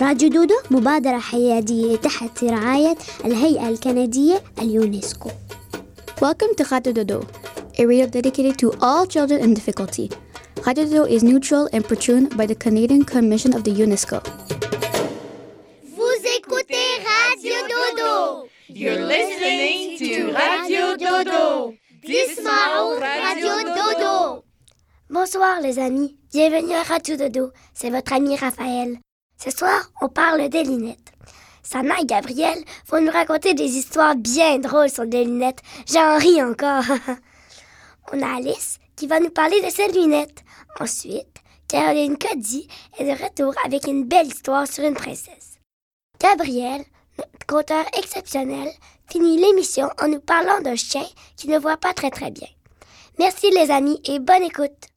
راديو دودو مبادرة حيادية تحت رعاية الهيئة الكندية اليونسكو Welcome to Radio Dodo, a radio dedicated to all children in difficulty. Radio Dodo is neutral and patroned by the Canadian Commission of the UNESCO. Vous écoutez Radio Dodo. You're listening to Radio Dodo. Dismao Radio Dodo. Bonsoir les amis, bienvenue à Radio Dodo, c'est votre ami Raphaël. Ce soir, on parle des lunettes. Sana et Gabriel vont nous raconter des histoires bien drôles sur des lunettes. J'en ris encore. on a Alice qui va nous parler de ses lunettes. Ensuite, Caroline Cody est de retour avec une belle histoire sur une princesse. Gabriel, notre conteur exceptionnel, finit l'émission en nous parlant d'un chien qui ne voit pas très très bien. Merci les amis et bonne écoute.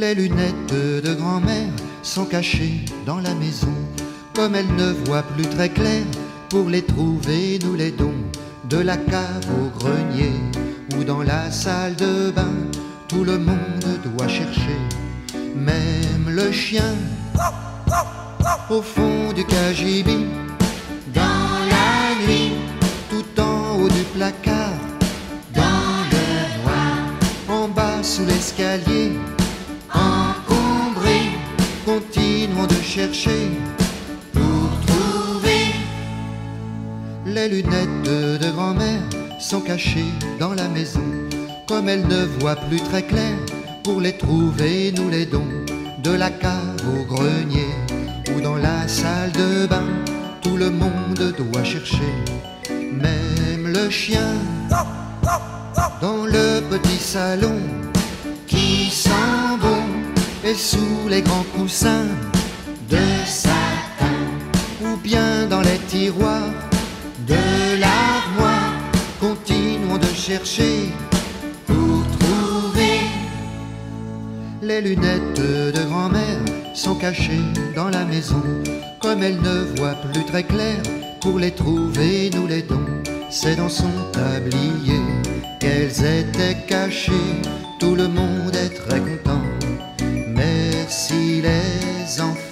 Les lunettes de grand-mère sont cachées dans la maison. Comme elle ne voit plus très clair, pour les trouver, nous les dons de la cave au grenier ou dans la salle de bain. Tout le monde doit chercher, même le chien, au fond du cagibi, dans la nuit, tout en haut du placard, dans le noir, en bas sous l'escalier, pour trouver les lunettes de, de grand-mère sont cachées dans la maison. Comme elle ne voit plus très clair, pour les trouver, nous les dons de la cave au grenier ou dans la salle de bain. Tout le monde doit chercher, même le chien, dans le petit salon qui sent bon et sous les grands coussins de satin ou bien dans les tiroirs de l'armoire. Continuons de chercher pour trouver les lunettes de grand-mère sont cachées dans la maison. Comme elle ne voit plus très clair, pour les trouver, nous les dons. C'est dans son tablier qu'elles étaient cachées. Tout le monde est très content. Merci les enfants.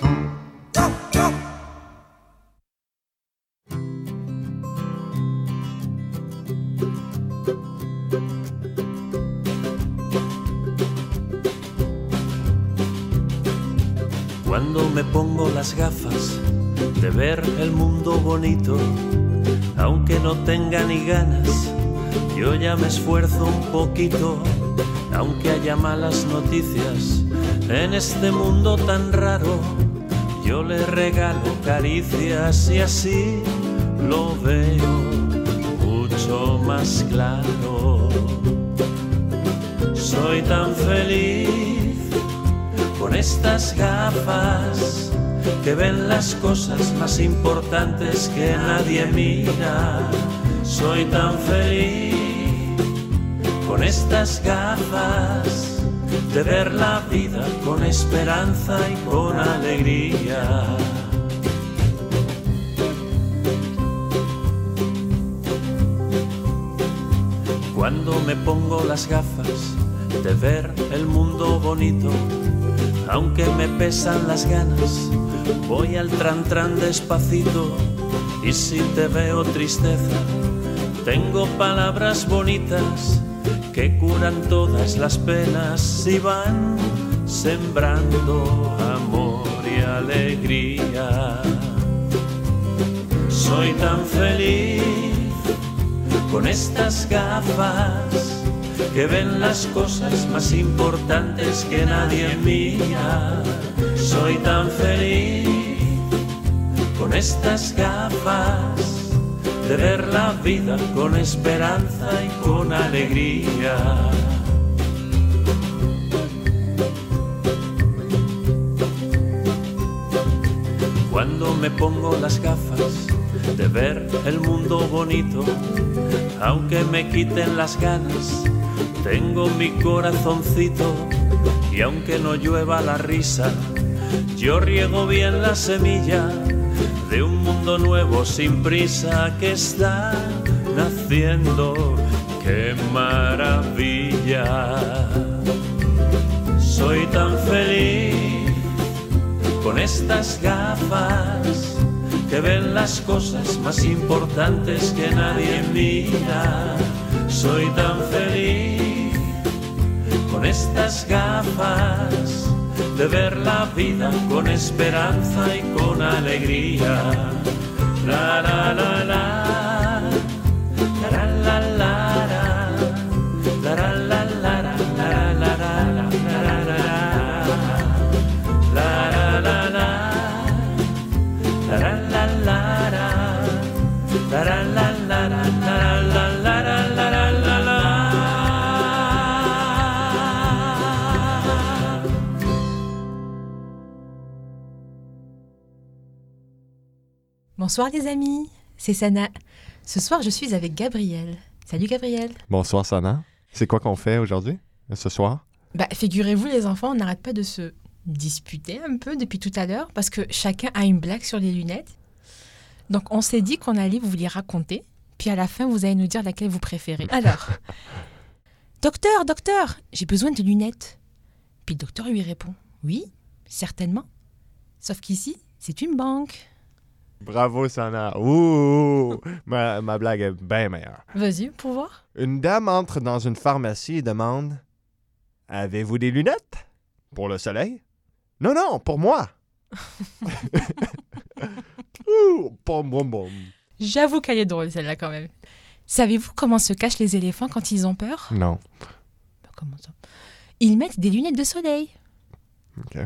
Pongo las gafas de ver el mundo bonito, aunque no tenga ni ganas, yo ya me esfuerzo un poquito, aunque haya malas noticias en este mundo tan raro, yo le regalo caricias y así lo veo mucho más claro. Soy tan feliz con estas gafas que ven las cosas más importantes que nadie mira. Soy tan feliz con estas gafas de ver la vida con esperanza y con alegría. Cuando me pongo las gafas de ver el mundo bonito, aunque me pesan las ganas, voy al tran tran despacito y si te veo tristeza, tengo palabras bonitas que curan todas las penas y van sembrando amor y alegría. Soy tan feliz con estas gafas que ven las cosas más importantes que nadie mira. Soy tan feliz con estas gafas de ver la vida con esperanza y con alegría. Cuando me pongo las gafas de ver el mundo bonito, aunque me quiten las ganas, tengo mi corazoncito y aunque no llueva la risa, yo riego bien la semilla de un mundo nuevo sin prisa que está naciendo. ¡Qué maravilla! Soy tan feliz con estas gafas que ven las cosas más importantes que nadie mira. Soy tan feliz con estas gafas de ver la vida con esperanza y con alegría. La la la la. Bonsoir les amis, c'est Sana. Ce soir, je suis avec Gabriel. Salut Gabriel. Bonsoir Sana. C'est quoi qu'on fait aujourd'hui, ce soir? Bah, figurez-vous les enfants, on n'arrête pas de se disputer un peu depuis tout à l'heure parce que chacun a une blague sur les lunettes. Donc on s'est dit qu'on allait vous les raconter, puis à la fin vous allez nous dire laquelle vous préférez. Alors, docteur, docteur, j'ai besoin de lunettes. Puis le docteur lui répond, oui, certainement. Sauf qu'ici, c'est une banque. Bravo Sana. Ouh! ma, ma blague est bien meilleure. Vas-y, pour voir. Une dame entre dans une pharmacie et demande Avez-vous des lunettes? Pour le soleil? Non, non, pour moi. Ouh! Pom, pom, pom. J'avoue qu'elle est drôle celle-là quand même. Savez-vous comment se cachent les éléphants quand ils ont peur? Non. Bah, Comment ça? Ils mettent des lunettes de soleil. OK.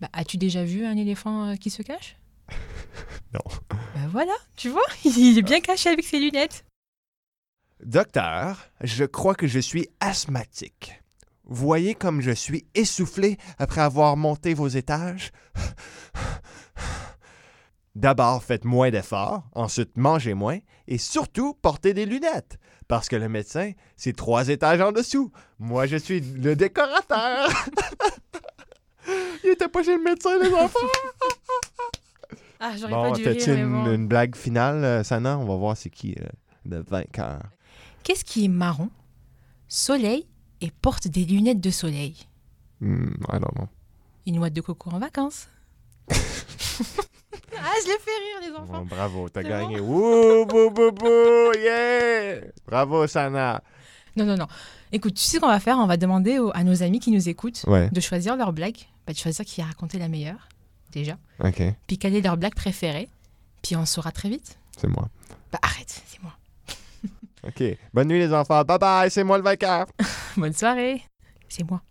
Bah, As-tu déjà vu un éléphant euh, qui se cache? Non. Bah voilà, tu vois, il est bien caché avec ses lunettes. Docteur, je crois que je suis asthmatique. Voyez comme je suis essoufflé après avoir monté vos étages. D'abord, faites moins d'efforts, ensuite mangez moins et surtout portez des lunettes. Parce que le médecin, c'est trois étages en dessous. Moi, je suis le décorateur. Il était pas chez le médecin, les enfants. Ah, j'aurais Bon, pas dû t'as-tu rire, mais une, bon. une blague finale, euh, Sana? On va voir c'est qui euh, le vainqueur. Qu'est-ce qui est marron, soleil et porte des lunettes de soleil? Hmm, I don't know. Une noix de coco en vacances. ah, je les fais rire, les enfants. Bon, bravo, t'as gagné. Wouh, bou, bou, bou, yeah! Bravo, Sana. Non, non, non. Écoute, tu sais ce qu'on va faire? On va demander aux- à nos amis qui nous écoutent Ouais. de choisir leur blague, bah, de choisir qui a raconté la meilleure, déjà. OK, Puis quelle est leur blague préférée. Puis on saura très vite. c'est moi. Bah arrête, c'est moi. OK. Bonne nuit, les enfants. Bye bye, c'est moi le vainqueur. Bonne soirée. C'est moi.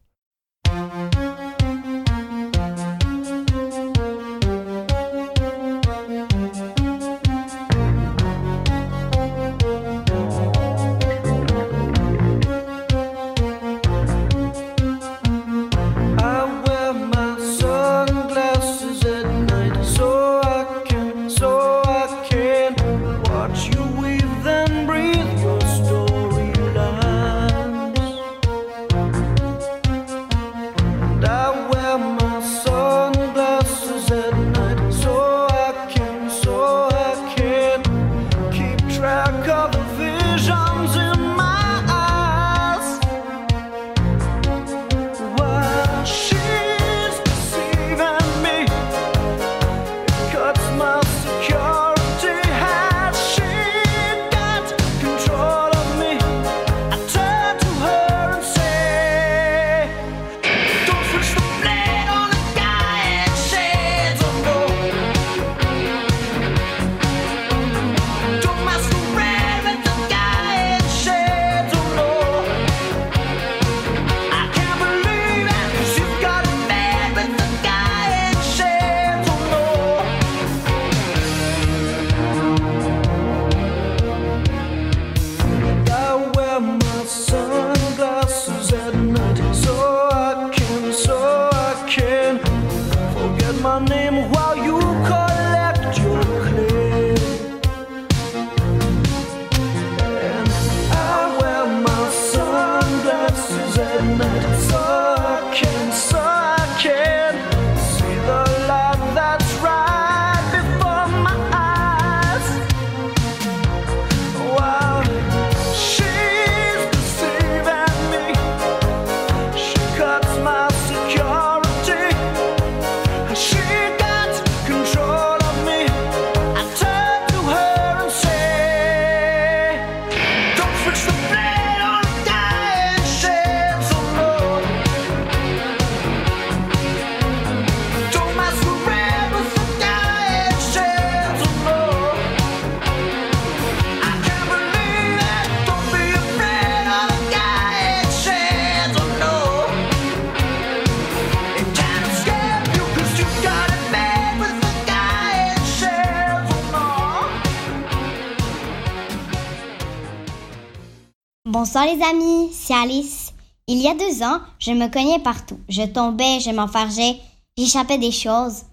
Amis, c'est Alice. Il y a deux ans, je me cognais partout. Je tombais, je m'enfargeais, j'échappais des choses.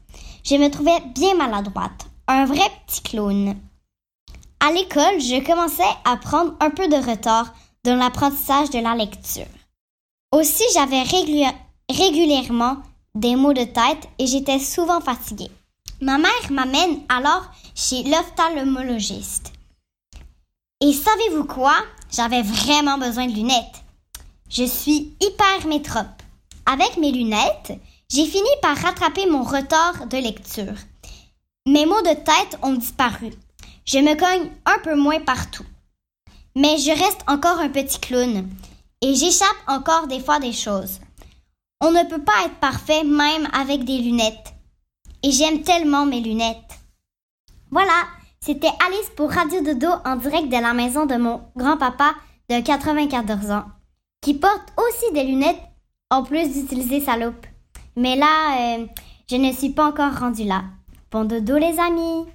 Je me trouvais bien maladroite, un vrai petit clown. À l'école, je commençais à prendre un peu de retard dans l'apprentissage de la lecture. Aussi, j'avais régulièrement des maux de tête et j'étais souvent fatiguée. Ma mère m'amène alors chez l'ophtalmologiste. Et savez-vous quoi? J'avais vraiment besoin de lunettes. Je suis hyper métrope. Avec mes lunettes, j'ai fini par rattraper mon retard de lecture. Mes maux de tête ont disparu. Je me cogne un peu moins partout. Mais je reste encore un petit clown et j'échappe encore des fois des choses. On ne peut pas être parfait même avec des lunettes. Et j'aime tellement mes lunettes. Voilà, c'était Alice pour Radio Dodo en direct de la maison de mon grand-papa de 94 ans, qui porte aussi des lunettes en plus d'utiliser sa loupe. Mais là, euh, je ne suis pas encore rendue là. Bon dodo les amis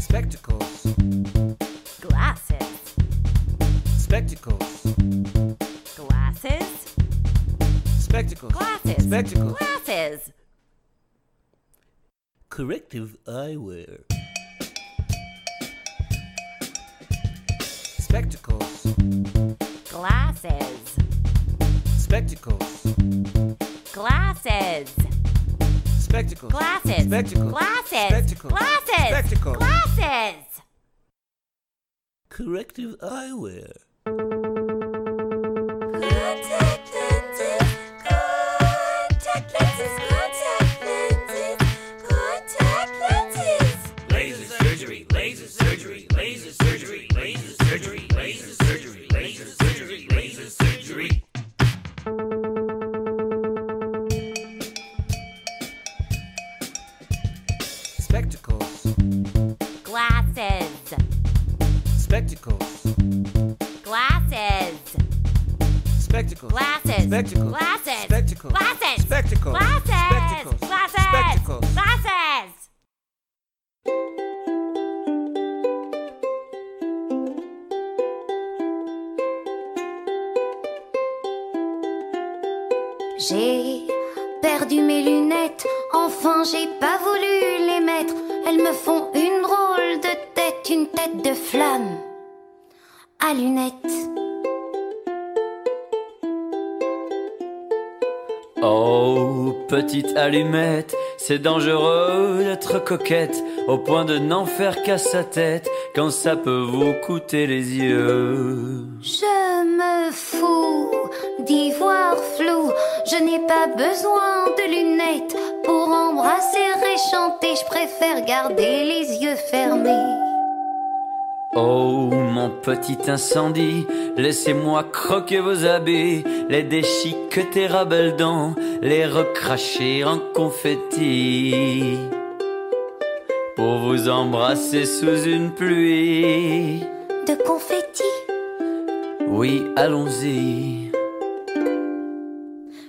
Spectacles. Glasses. Spectacles. Glasses. Spectacles. Glasses. Spectacles. Glasses. Corrective eyewear. Spectacles. Glasses. Spectacles. Glasses. Spectacles. Glasses. Spectacles. Glasses. Spectacles. Glasses. Spectacles. Glasses. Corrective eyewear. Contact Spectacles. Glasses. Spectacles. Glasses. Spectacles. Glasses. Spectacles. Glasses. Spectacles. Glasses. Spectacles. Glasses. Spectacles. Glasses. J'ai perdu mes lunettes, enfin j'ai pas voulu les mettre. Elles me font à lunettes. Oh, petite allumette, c'est dangereux d'être coquette, au point de n'en faire qu'à sa tête, quand ça peut vous coûter les yeux. Je me fous d'y voir flou, je n'ai pas besoin de lunettes pour embrasser et chanter, je préfère garder les yeux fermés. Oh, mon petit incendie, laissez-moi croquer vos habits, les déchiqueter à belles dents, les recracher en confetti. Pour vous embrasser sous une pluie. De confetti, Oui, allons-y.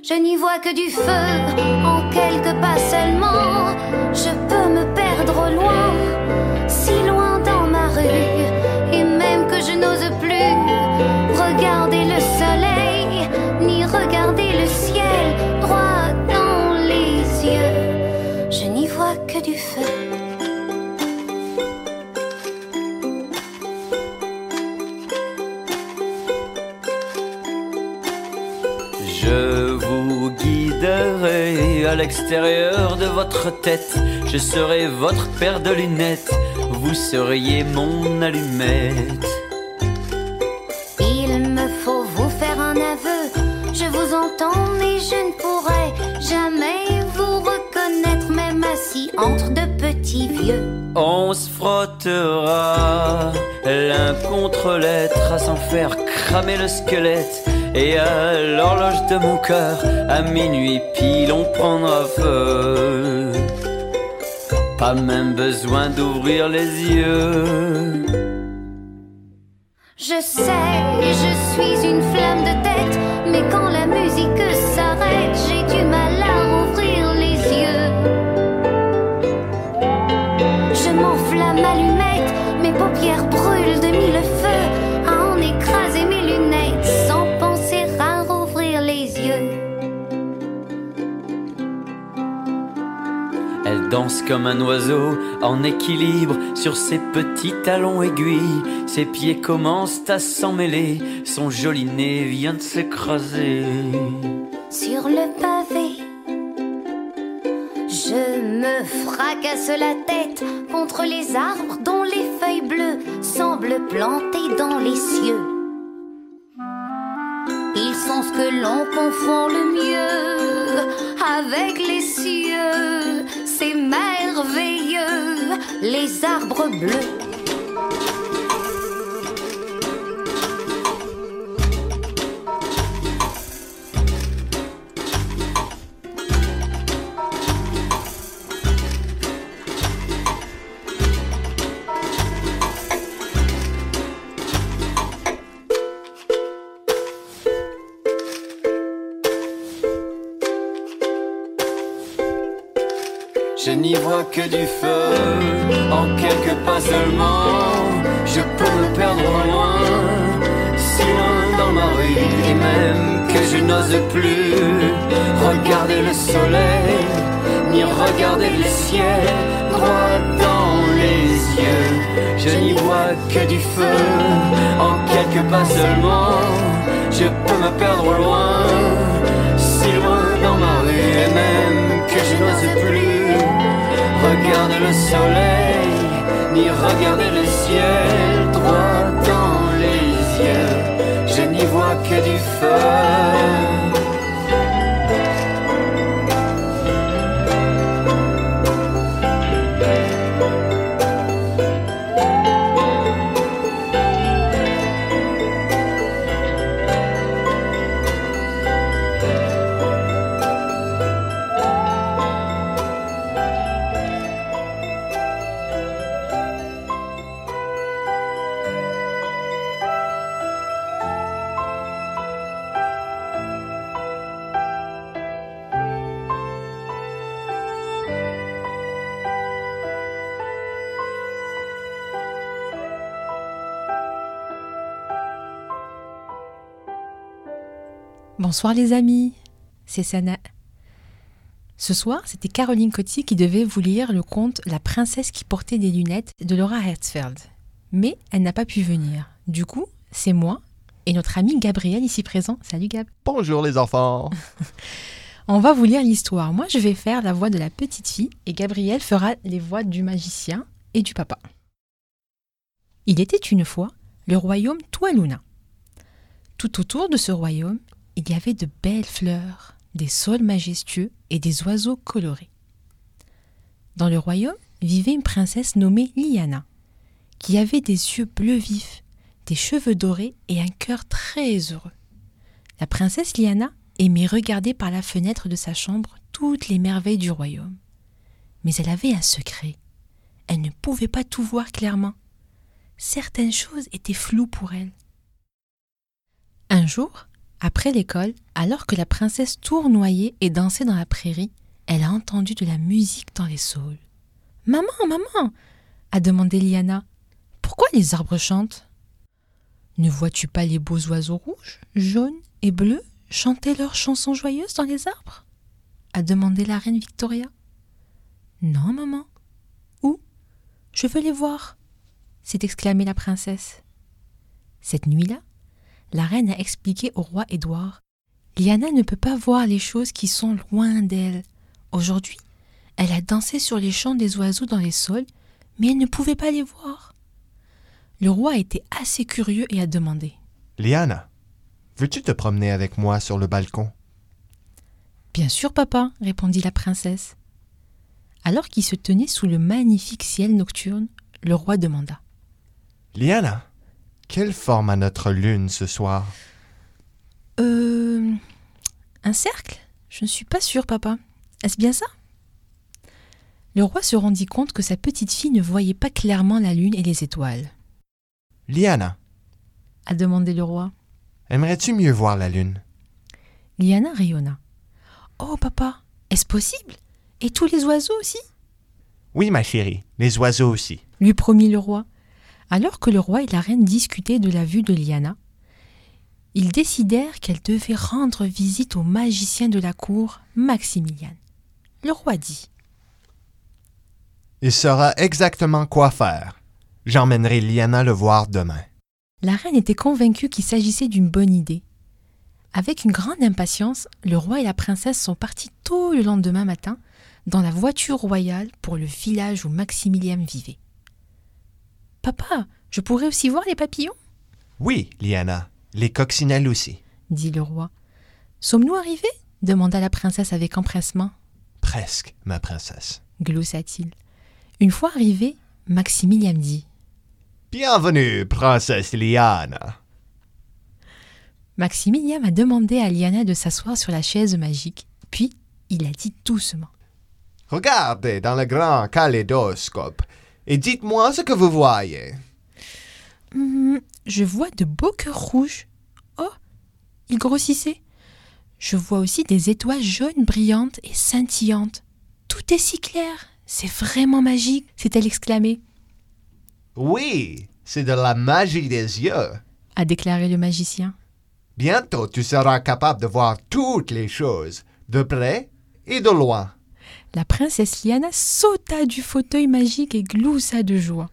je n'y vois que du feu en quelques pas seulement. Je peux me perdre au loin, si loin dans ma rue, je n'ose plus regarder le soleil, ni regarder le ciel droit dans les yeux. Je n'y vois que du feu. Je vous guiderai à l'extérieur de votre tête. Je serai votre paire de lunettes. Vous seriez mon allumette. Vieux. On se frottera l'un contre l'être à s'en faire cramer le squelette. Et à l'horloge de mon cœur, à minuit pile, on prendra feu. Pas même besoin d'ouvrir les yeux. Je sais, je suis une flamme de tête, mais quand la musique s'arrête, paupières brûlent de mille feux à en écraser mes lunettes sans penser à rouvrir les yeux. Elle danse comme un oiseau en équilibre sur ses petits talons aiguilles. Ses pieds commencent à s'emmêler, son joli nez vient de se creuser. Sur le pas je me fracasse la tête contre les arbres dont les feuilles bleues semblent plantées dans les cieux. Ils sont ce que l'on confond le mieux avec les cieux. C'est merveilleux, les arbres bleus. Vois que du feu, en quelques pas seulement. Je peux me perdre loin, si loin dans ma rue, et même que je n'ose plus regarder le soleil, ni regarder le ciel droit dans les yeux. Je n'y vois que du feu, en quelques pas seulement. Je peux me perdre loin, si loin dans ma rue, et même que je n'ose plus le soleil, ni regarder le ciel droit dans les yeux. Je n'y vois que du feu. Bonsoir les amis, c'est Sana. Ce soir, c'était Caroline Coty qui devait vous lire le conte La princesse qui portait des lunettes de Laura Hertzfeld. Mais elle n'a pas pu venir. Du coup, c'est moi et notre ami Gabriel ici présent. Salut Gab. Bonjour les enfants. On va vous lire l'histoire. Moi, je vais faire la voix de la petite fille et Gabriel fera les voix du magicien et du papa. Il était une fois le royaume Tualuna. Tout autour de ce royaume, il y avait de belles fleurs, des saules majestueux et des oiseaux colorés. Dans le royaume vivait une princesse nommée Liana, qui avait des yeux bleus vifs, des cheveux dorés et un cœur très heureux. La princesse Liana aimait regarder par la fenêtre de sa chambre toutes les merveilles du royaume. Mais elle avait un secret. Elle ne pouvait pas tout voir clairement. Certaines choses étaient floues pour elle. Un jour, après l'école, alors que la princesse tournoyait et dansait dans la prairie, elle a entendu de la musique dans les saules. Maman, maman a demandé Liana. Pourquoi les arbres chantent Ne vois-tu pas les beaux oiseaux rouges, jaunes et bleus chanter leurs chansons joyeuses dans les arbres? a demandé la reine Victoria. Non, maman. Où? Je veux les voir, s'est exclamée la princesse. Cette nuit-là, la reine a expliqué au roi Édouard Liana ne peut pas voir les choses qui sont loin d'elle. Aujourd'hui, elle a dansé sur les chants des oiseaux dans les saules, mais elle ne pouvait pas les voir. Le roi était assez curieux et a demandé Liana, veux-tu te promener avec moi sur le balcon? Bien sûr, papa, répondit la princesse. Alors qu'il se tenait sous le magnifique ciel nocturne, le roi demanda Liana, quelle forme a notre lune ce soir? Euh. Un cercle? Je ne suis pas sûre, papa. Est-ce bien ça? Le roi se rendit compte que sa petite fille ne voyait pas clairement la lune et les étoiles. Liana, a demandé le roi. aimerais-tu mieux voir la lune? Liana rayonna. Oh, papa, est-ce possible? Et tous les oiseaux aussi? Oui, ma chérie, les oiseaux aussi. lui promit le roi. Alors que le roi et la reine discutaient de la vue de Liana, ils décidèrent qu'elle devait rendre visite au magicien de la cour, Maximilian. Le roi dit Il saura exactement quoi faire. J'emmènerai Liana le voir demain. La reine était convaincue qu'il s'agissait d'une bonne idée. Avec une grande impatience, le roi et la princesse sont partis tôt le lendemain matin dans la voiture royale pour le village où Maximilien vivait. Papa, je pourrais aussi voir les papillons? Oui, Liana, les coccinelles aussi. dit le roi. Sommes-nous arrivés? demanda la princesse avec empressement. Presque, ma princesse. gloussa-t-il. Une fois arrivé, Maximilien dit Bienvenue, princesse Liana. Maximilien a demandé à Liana de s'asseoir sur la chaise magique, puis il a dit doucement Regardez dans le grand kaléidoscope et dites-moi ce que vous voyez. Hum, Je vois de beaux cœurs rouges. Oh, ils grossissaient. Je vois aussi des étoiles jaunes brillantes et scintillantes. Tout est si clair. C'est vraiment magique, s'est-elle exclamée, Oui, c'est de la magie des yeux. a déclaré le magicien. Bientôt, tu seras capable de voir toutes les choses, de près et de loin. La princesse Liana sauta du fauteuil magique et gloussa de joie.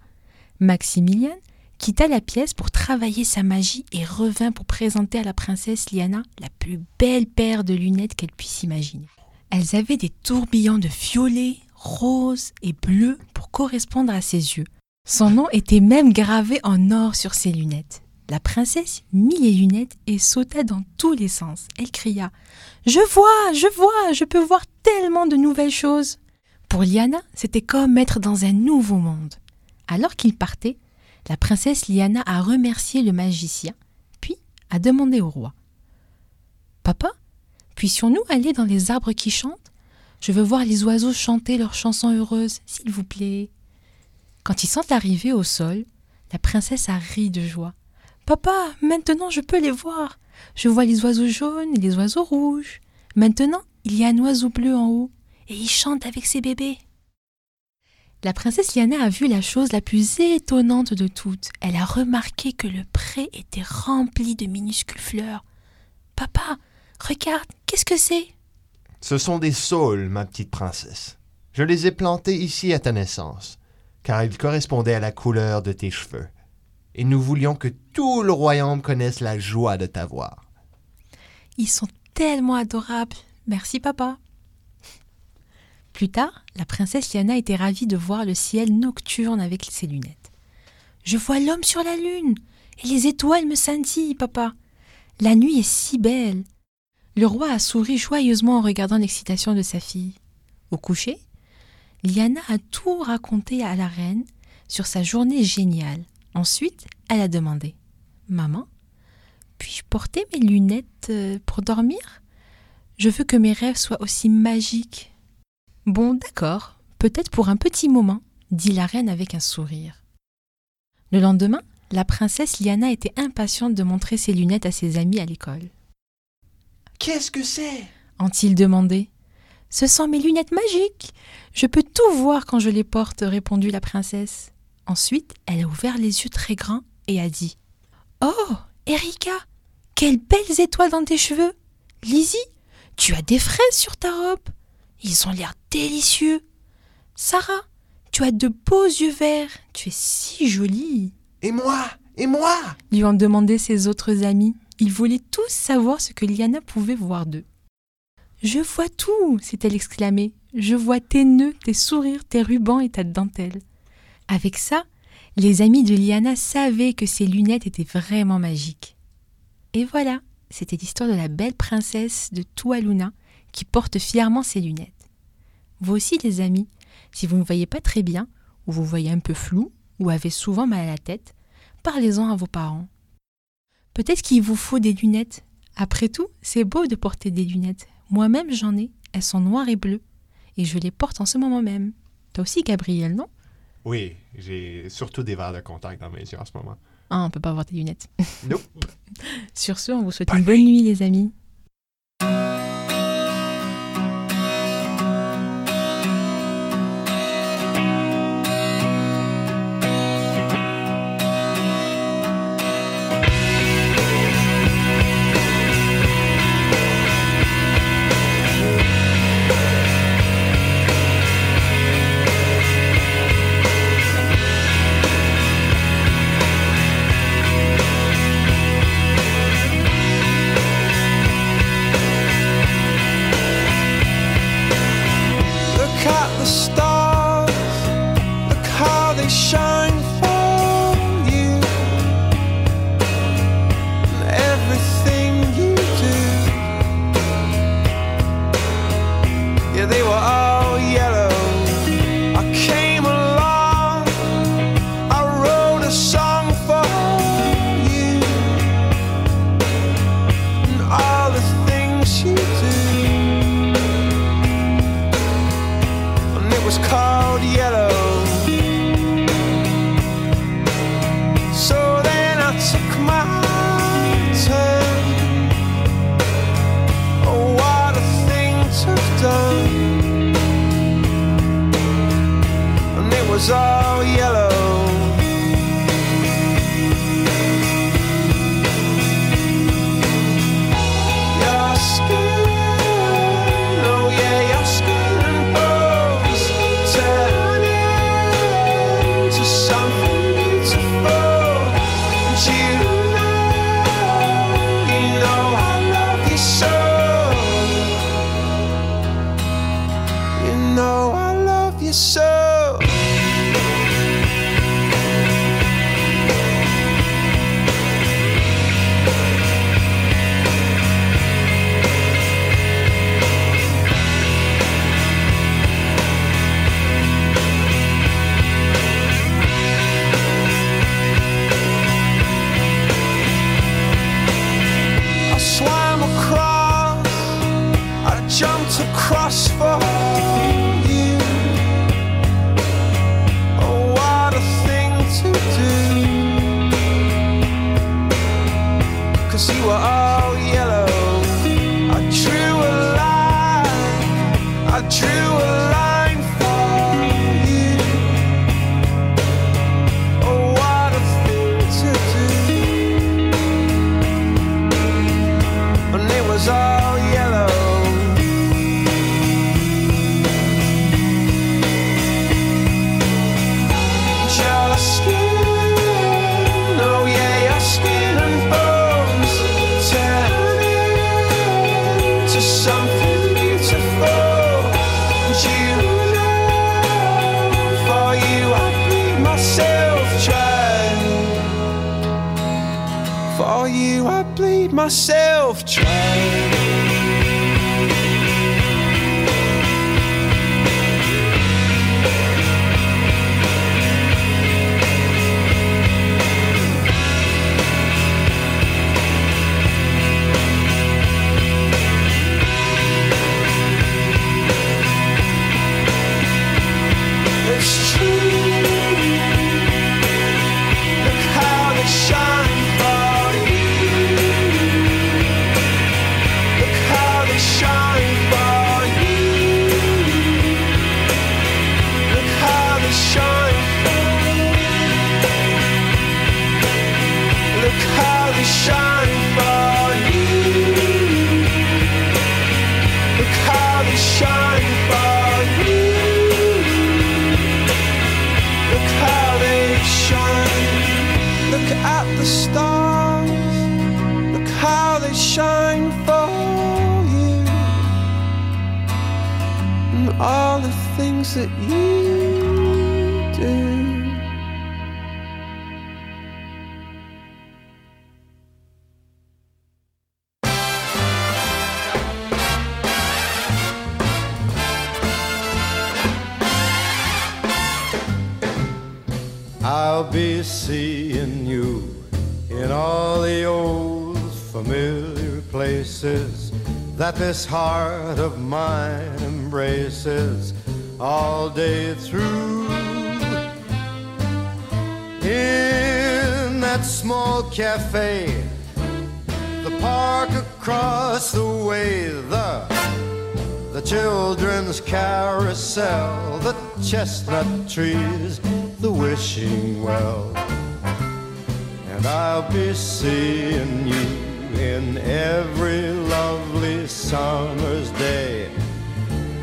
Maximilien quitta la pièce pour travailler sa magie et revint pour présenter à la princesse Liana la plus belle paire de lunettes qu'elle puisse imaginer. Elles avaient des tourbillons de violet, rose et bleu pour correspondre à ses yeux. Son nom était même gravé en or sur ses lunettes. La princesse mit les lunettes et sauta dans tous les sens. Elle cria Je vois, je vois, je peux voir tellement de nouvelles choses. Pour Liana, c'était comme être dans un nouveau monde. Alors qu'il partait, la princesse Liana a remercié le magicien, puis a demandé au roi Papa, puissions-nous aller dans les arbres qui chantent? Je veux voir les oiseaux chanter leurs chansons heureuses, s'il vous plaît. Quand ils sont arrivés au sol, la princesse a ri de joie. Papa, maintenant je peux les voir. Je vois les oiseaux jaunes et les oiseaux rouges. Maintenant, il y a un oiseau bleu en haut, et il chante avec ses bébés. La princesse Liana a vu la chose la plus étonnante de toutes. Elle a remarqué que le pré était rempli de minuscules fleurs. Papa, regarde, qu'est-ce que c'est? Ce sont des saules, ma petite princesse. Je les ai plantés ici à ta naissance, car ils correspondaient à la couleur de tes cheveux. Et nous voulions que tout le royaume connaisse la joie de t'avoir. Ils sont tellement adorables. Merci, papa. Plus tard, la princesse Liana était ravie de voir le ciel nocturne avec ses lunettes. Je vois l'homme sur la lune, et les étoiles me scintillent, papa. La nuit est si belle. Le roi a souri joyeusement en regardant l'excitation de sa fille. Au coucher, Liana a tout raconté à la reine sur sa journée géniale. Ensuite, elle a demandé Maman, puis-je porter mes lunettes euh, pour dormir? Je veux que mes rêves soient aussi magiques. Bon, d'accord, peut-être pour un petit moment, dit la reine avec un sourire. Le lendemain, la princesse Liana était impatiente de montrer ses lunettes à ses amis à l'école. Qu'est-ce que c'est? ont-ils demandé. Ce sont mes lunettes magiques. Je peux tout voir quand je les porte, répondit la princesse. Ensuite, elle a ouvert les yeux très grands et a dit Oh, Erika, quelles belles étoiles dans tes cheveux Lizzie, tu as des fraises sur ta robe. Ils ont l'air délicieux. Sarah, tu as de beaux yeux verts. Tu es si jolie. Et moi Et moi? lui ont demandé ses autres amis. Ils voulaient tous savoir ce que Liana pouvait voir d'eux. Je vois tout, s'est-elle exclamée. Je vois tes nœuds, tes sourires, tes rubans et ta dentelle. Avec ça, les amis de Liana savaient que ses lunettes étaient vraiment magiques. Et voilà, c'était l'histoire de la belle princesse de Tualuna qui porte fièrement ses lunettes. Vous aussi, les amis, si vous ne voyez pas très bien, ou vous voyez un peu flou, ou avez souvent mal à la tête, parlez-en à vos parents. Peut-être qu'il vous faut des lunettes. Après tout, c'est beau de porter des lunettes. Moi-même, j'en ai. Elles sont noires et bleues. Et je les porte en ce moment même. Toi aussi, Gabriel, non? Oui, j'ai surtout des verres de contact dans mes yeux en ce moment. Ah, on peut pas avoir tes lunettes. Nope. Sur ce, on vous souhaite une bonne nuit, les amis. was all yellow. do I bleed myself dry? all day through. In that small cafe, the park across the way, the the children's carousel, the chestnut trees, the wishing well. And I'll be seeing you in every lovely summer's day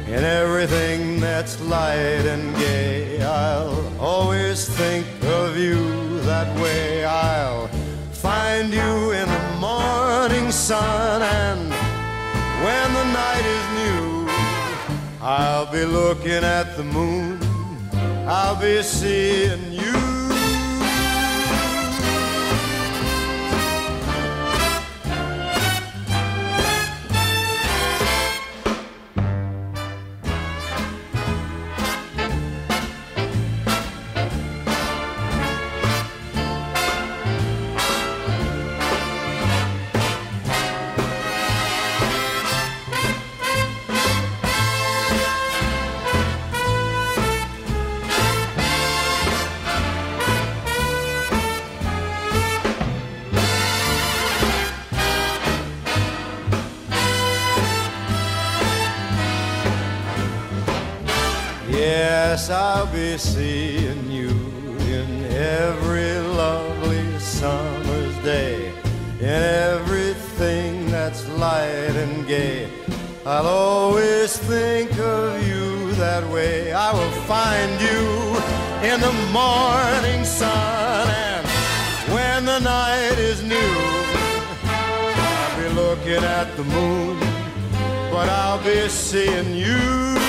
in everything that's light and gay, I'll always think of you that way. I'll find you in the morning sun, and when the night is new, I'll be looking at the moon. I'll be seeing you. Yes, I'll be seeing you in every lovely summer's day, in everything that's light and gay. I'll always think of you that way. I will find you in the morning sun, and when the night is new, I'll be looking at the moon, but I'll be seeing you.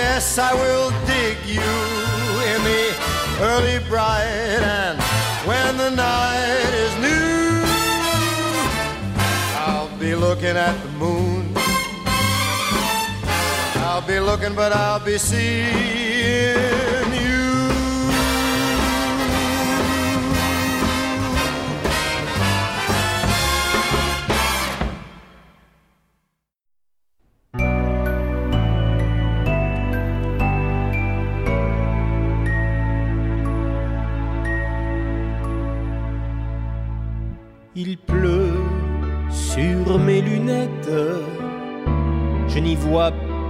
Yes, I will dig you in the early bright, and when the night is new, I'll be looking at the moon. I'll be looking, but I'll be seeing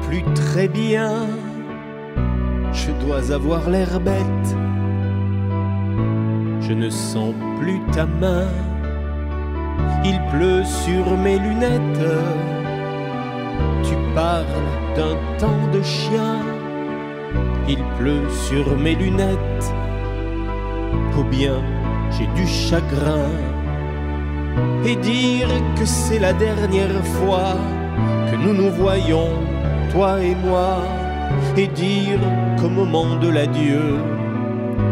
plus très bien, je dois avoir l'air bête, je ne sens plus ta main, il pleut sur mes lunettes, tu parles d'un temps de chien, il pleut sur mes lunettes, ou bien j'ai du chagrin. Et dire que c'est la dernière fois que nous nous voyons, toi et moi, et dire qu'au moment de l'adieu,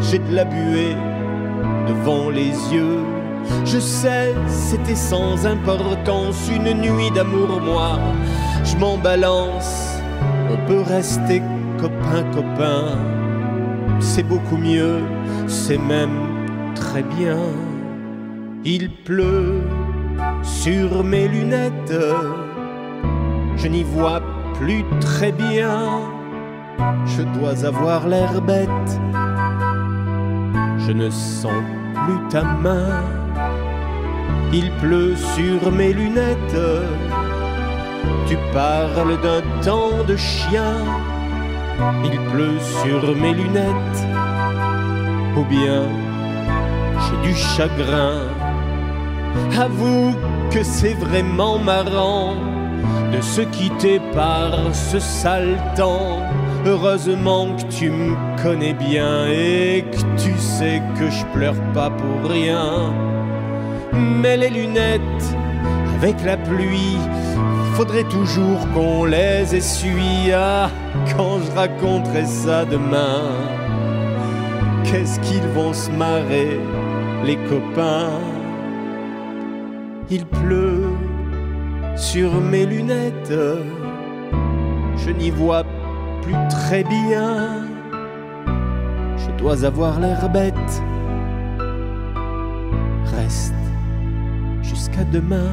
j'ai de la buée devant les yeux. Je sais, c'était sans importance, une nuit d'amour, moi, je m'en balance, on peut rester copain, copain, c'est beaucoup mieux, c'est même très bien. Il pleut sur mes lunettes, je n'y vois plus très bien, je dois avoir l'air bête, je ne sens plus ta main. Il pleut sur mes lunettes, tu parles d'un temps de chien, il pleut sur mes lunettes, ou bien j'ai du chagrin. Avoue que c'est vraiment marrant de se quitter par ce sale temps. Heureusement que tu me connais bien et que tu sais que je pleure pas pour rien. Mais les lunettes avec la pluie, faudrait toujours qu'on les essuie. Ah, quand je raconterai ça demain, qu'est-ce qu'ils vont se marrer, les copains? Il pleut sur mes lunettes, je n'y vois plus très bien. Je dois avoir l'air bête. Reste jusqu'à demain.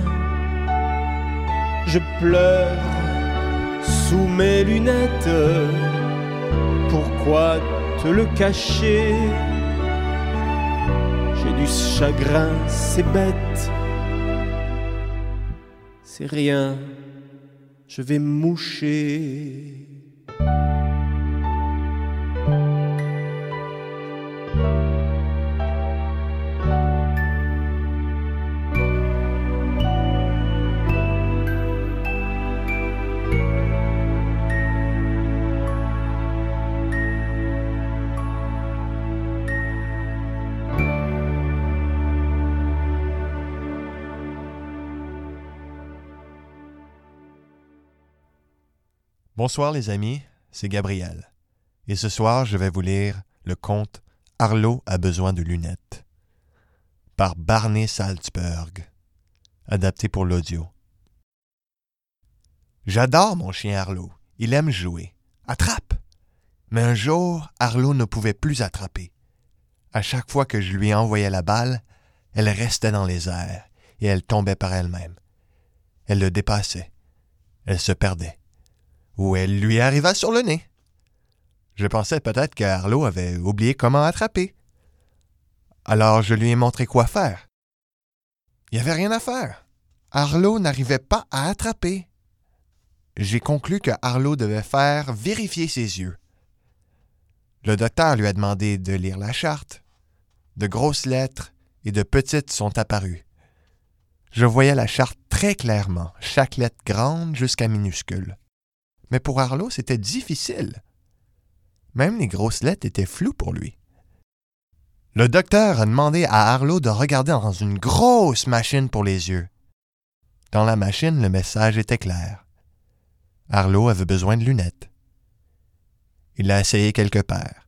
Je pleure sous mes lunettes. Pourquoi te le cacher? J'ai du chagrin, c'est bête. C'est rien, je vais moucher. Bonsoir les amis, c'est Gabriel. Et ce soir, je vais vous lire le conte Arlo a besoin de lunettes par Barney Salzberg, adapté pour l'audio. J'adore mon chien Arlo. Il aime jouer. Attrape! Mais un jour, Arlo ne pouvait plus attraper. À chaque fois que je lui envoyais la balle, elle restait dans les airs et elle tombait par elle-même. Elle le dépassait. Elle se perdait ou elle lui arriva sur le nez. Je pensais peut-être qu'Arlo avait oublié comment attraper. Alors je lui ai montré quoi faire. Il n'y avait rien à faire. Arlo n'arrivait pas à attraper. j'ai conclu que Arlo devait faire vérifier ses yeux. Le docteur lui a demandé de lire la charte. De grosses lettres et de petites sont apparues. Je voyais la charte très clairement, chaque lettre grande jusqu'à minuscule. Mais pour Arlo, c'était difficile. Même les grosses lettres étaient floues pour lui. Le docteur a demandé à Arlo de regarder dans une grosse machine pour les yeux. Dans la machine, le message était clair. Arlo avait besoin de lunettes. Il l'a essayé quelque part.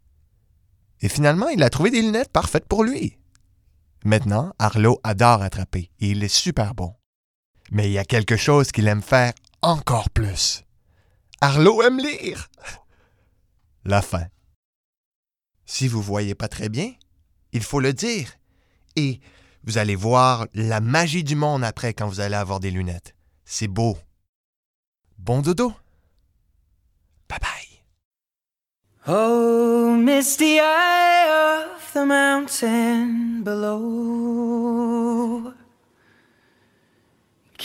Et finalement, il a trouvé des lunettes parfaites pour lui. Maintenant, Arlo adore attraper et il est super bon. Mais il y a quelque chose qu'il aime faire encore plus. Arlo aime lire. La fin. Si vous voyez pas très bien, il faut le dire. Et vous allez voir la magie du monde après quand vous allez avoir des lunettes. C'est beau. Bon dodo. Oh, misty eye of the mountain below.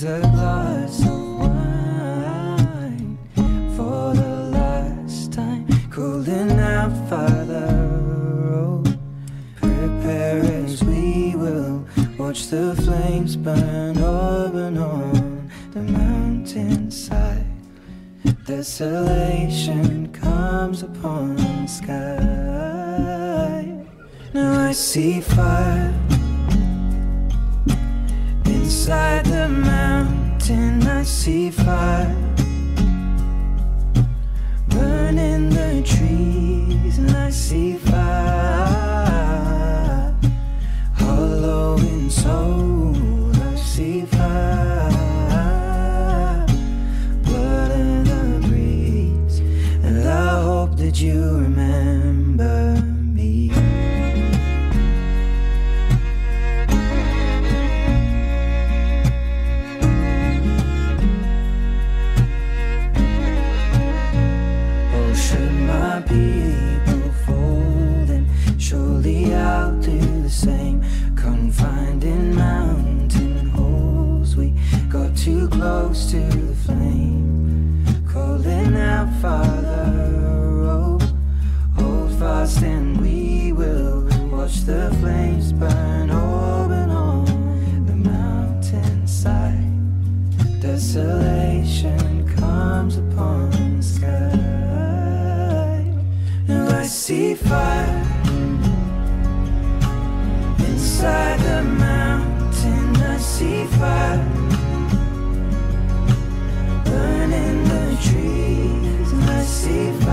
Raise a glass of wine for the last time. Calling out, Father, oh, prepare as we will watch the flames burn up and on the mountainside. Desolation comes upon the sky. Now I see fire inside the mountain. I see fire burning the trees, and I see fire hollow in soul. I see fire blood in the breeze, and I hope that you the flames burn open on the mountainside. Desolation comes upon the sky. Now I see fire inside the mountain. I see fire burning the trees. I see fire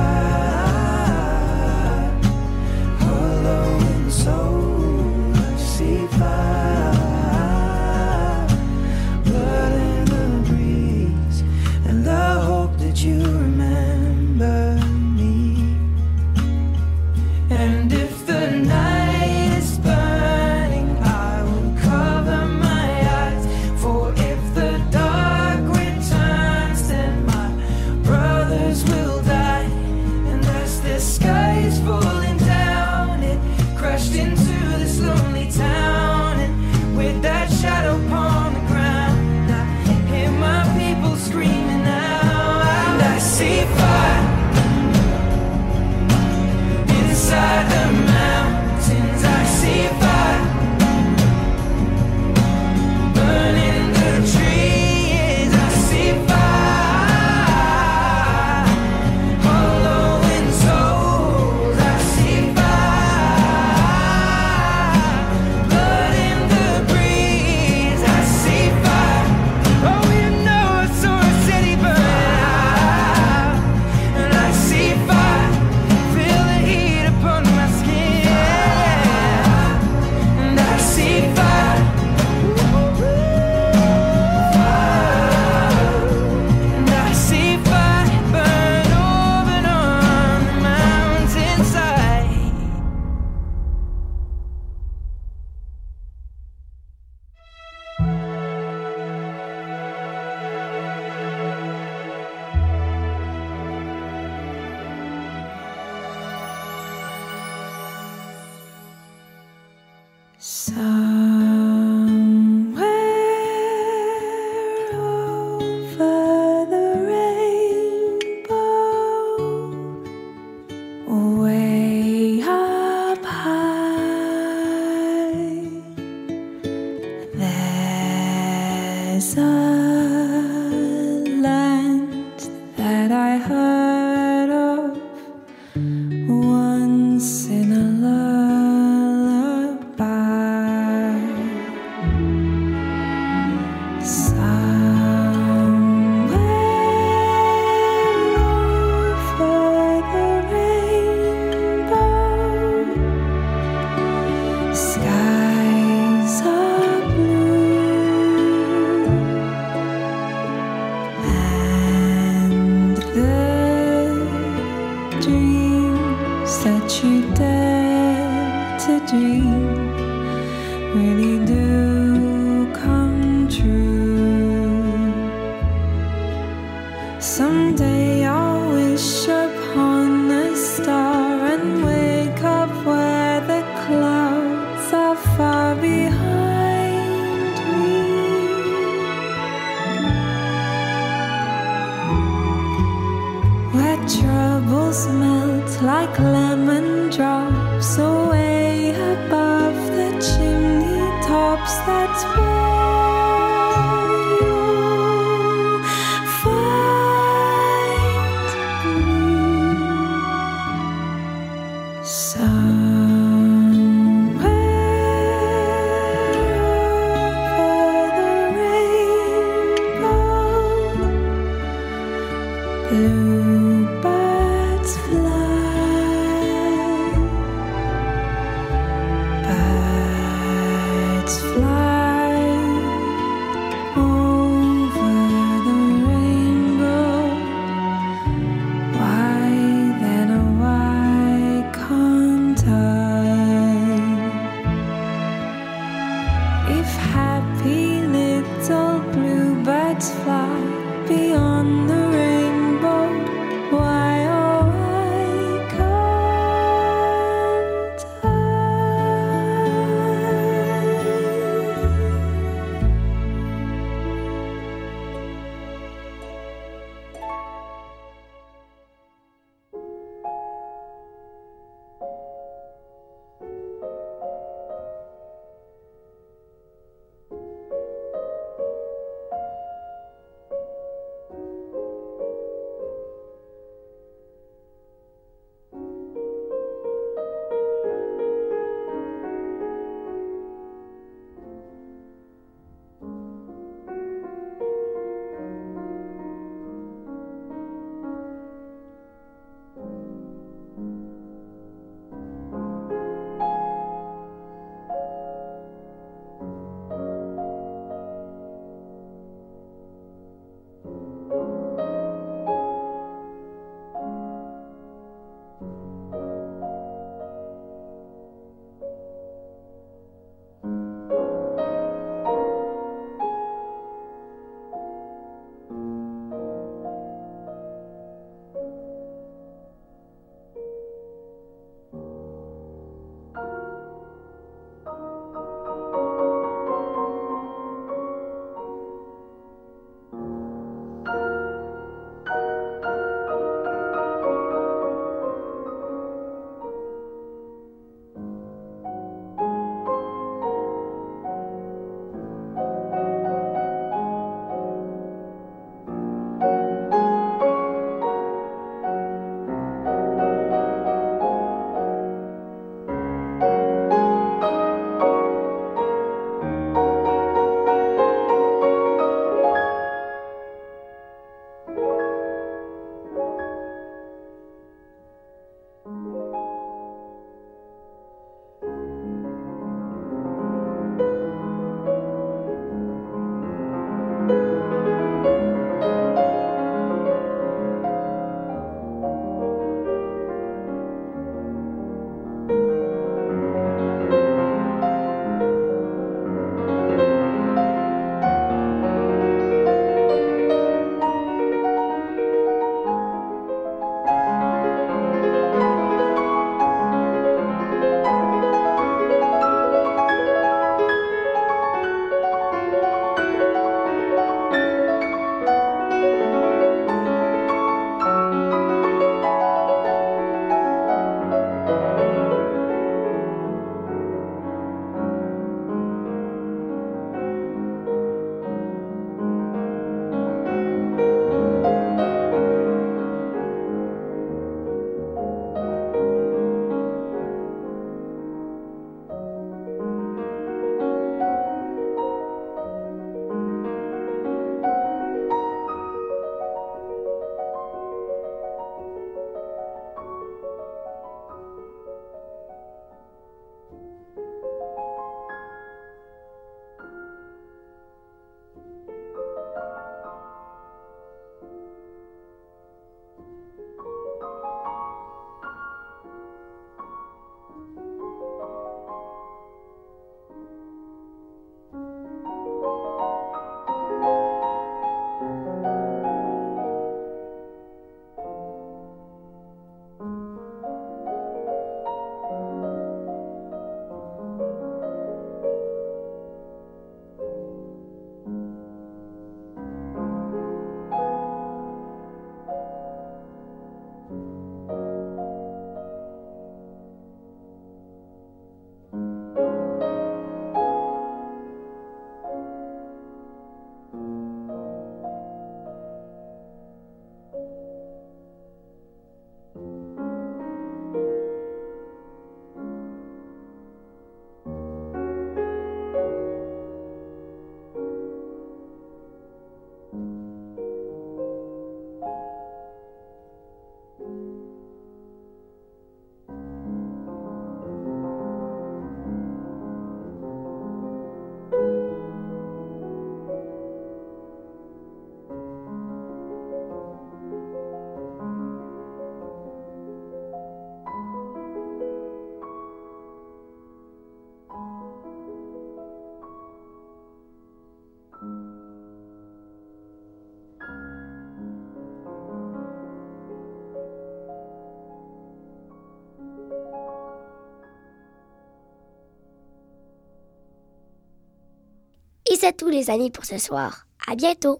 c'est tout les amis pour ce soir. À bientôt.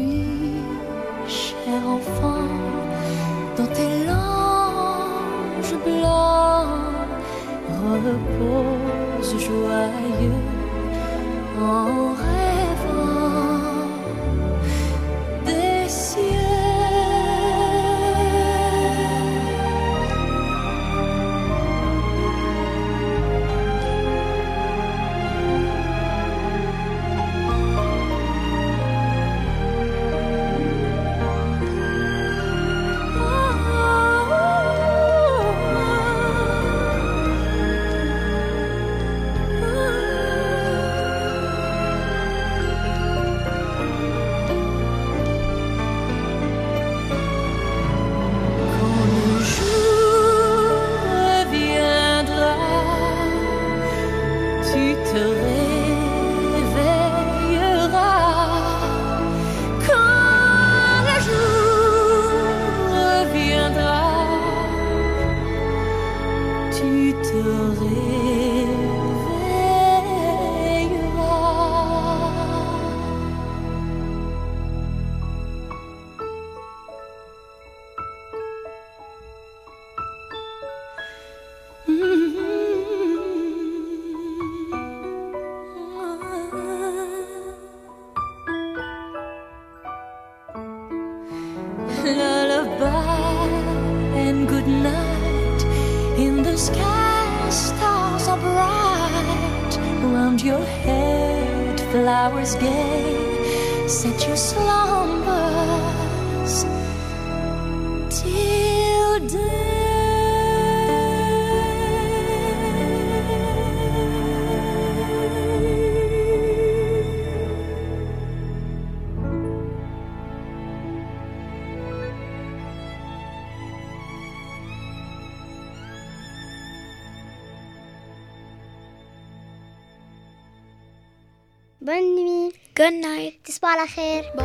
placer.